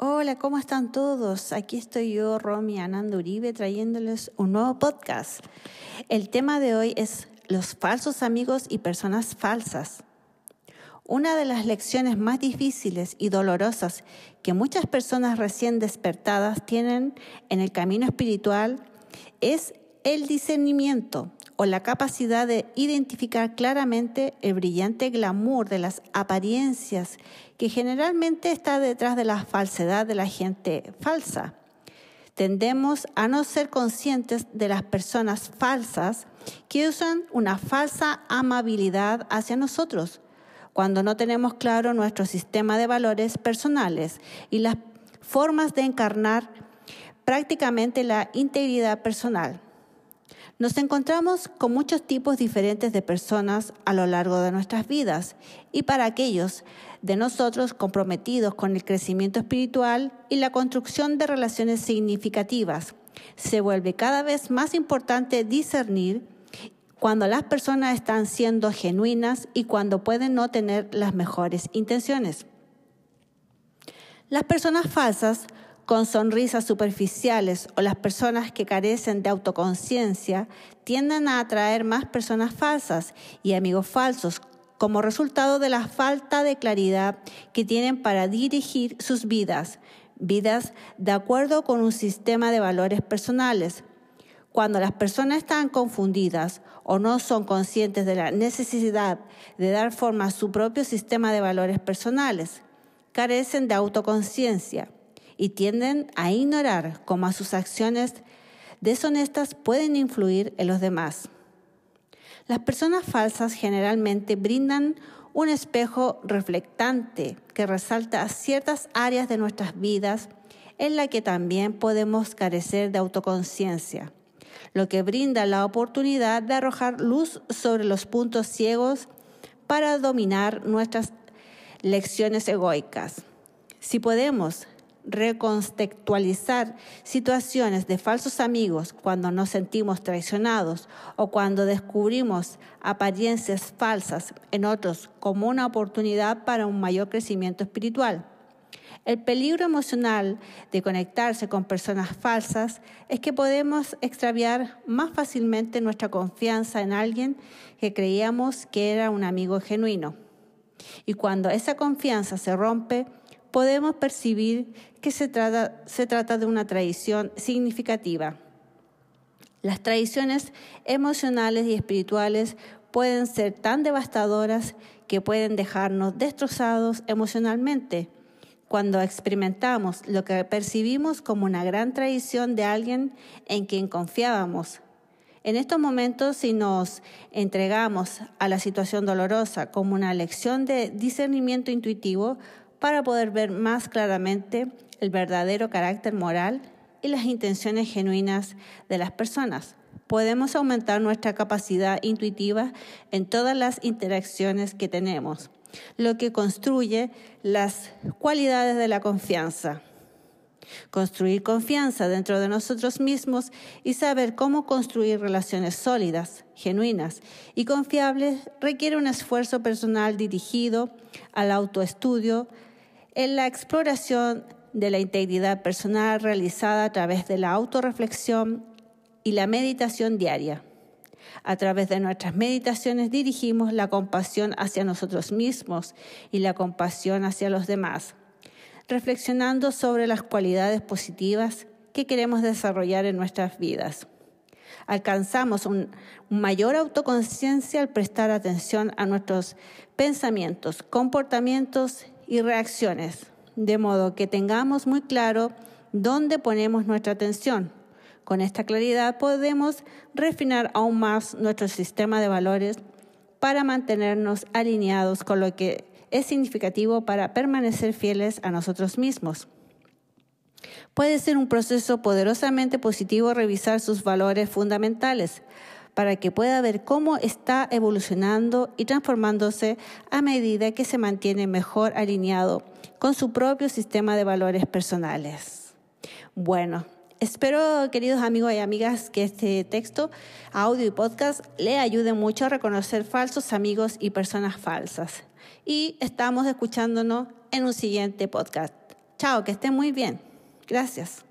Hola, ¿cómo están todos? Aquí estoy yo, Romy Ananda Uribe, trayéndoles un nuevo podcast. El tema de hoy es los falsos amigos y personas falsas. Una de las lecciones más difíciles y dolorosas que muchas personas recién despertadas tienen en el camino espiritual es el discernimiento o la capacidad de identificar claramente el brillante glamour de las apariencias que generalmente está detrás de la falsedad de la gente falsa. Tendemos a no ser conscientes de las personas falsas que usan una falsa amabilidad hacia nosotros cuando no tenemos claro nuestro sistema de valores personales y las formas de encarnar prácticamente la integridad personal. Nos encontramos con muchos tipos diferentes de personas a lo largo de nuestras vidas y para aquellos de nosotros comprometidos con el crecimiento espiritual y la construcción de relaciones significativas, se vuelve cada vez más importante discernir cuando las personas están siendo genuinas y cuando pueden no tener las mejores intenciones. Las personas falsas con sonrisas superficiales o las personas que carecen de autoconciencia tienden a atraer más personas falsas y amigos falsos como resultado de la falta de claridad que tienen para dirigir sus vidas, vidas de acuerdo con un sistema de valores personales. Cuando las personas están confundidas o no son conscientes de la necesidad de dar forma a su propio sistema de valores personales, carecen de autoconciencia y tienden a ignorar cómo sus acciones deshonestas pueden influir en los demás. Las personas falsas generalmente brindan un espejo reflectante que resalta ciertas áreas de nuestras vidas en la que también podemos carecer de autoconciencia, lo que brinda la oportunidad de arrojar luz sobre los puntos ciegos para dominar nuestras lecciones egoicas. Si podemos recontextualizar situaciones de falsos amigos cuando nos sentimos traicionados o cuando descubrimos apariencias falsas en otros como una oportunidad para un mayor crecimiento espiritual. El peligro emocional de conectarse con personas falsas es que podemos extraviar más fácilmente nuestra confianza en alguien que creíamos que era un amigo genuino. Y cuando esa confianza se rompe, podemos percibir que se trata, se trata de una traición significativa. Las traiciones emocionales y espirituales pueden ser tan devastadoras que pueden dejarnos destrozados emocionalmente. Cuando experimentamos lo que percibimos como una gran traición de alguien en quien confiábamos. En estos momentos, si nos entregamos a la situación dolorosa como una lección de discernimiento intuitivo, para poder ver más claramente el verdadero carácter moral y las intenciones genuinas de las personas. Podemos aumentar nuestra capacidad intuitiva en todas las interacciones que tenemos, lo que construye las cualidades de la confianza. Construir confianza dentro de nosotros mismos y saber cómo construir relaciones sólidas, genuinas y confiables requiere un esfuerzo personal dirigido al autoestudio, en la exploración de la integridad personal realizada a través de la autorreflexión y la meditación diaria. A través de nuestras meditaciones dirigimos la compasión hacia nosotros mismos y la compasión hacia los demás, reflexionando sobre las cualidades positivas que queremos desarrollar en nuestras vidas. Alcanzamos una mayor autoconciencia al prestar atención a nuestros pensamientos, comportamientos y reacciones, de modo que tengamos muy claro dónde ponemos nuestra atención. Con esta claridad podemos refinar aún más nuestro sistema de valores para mantenernos alineados con lo que es significativo para permanecer fieles a nosotros mismos. Puede ser un proceso poderosamente positivo revisar sus valores fundamentales, para que pueda ver cómo está evolucionando y transformándose a medida que se mantiene mejor alineado con su propio sistema de valores personales. Bueno, espero, queridos amigos y amigas, que este texto, audio y podcast le ayude mucho a reconocer falsos amigos y personas falsas. Y estamos escuchándonos en un siguiente podcast. Chao, que estén muy bien. Gracias.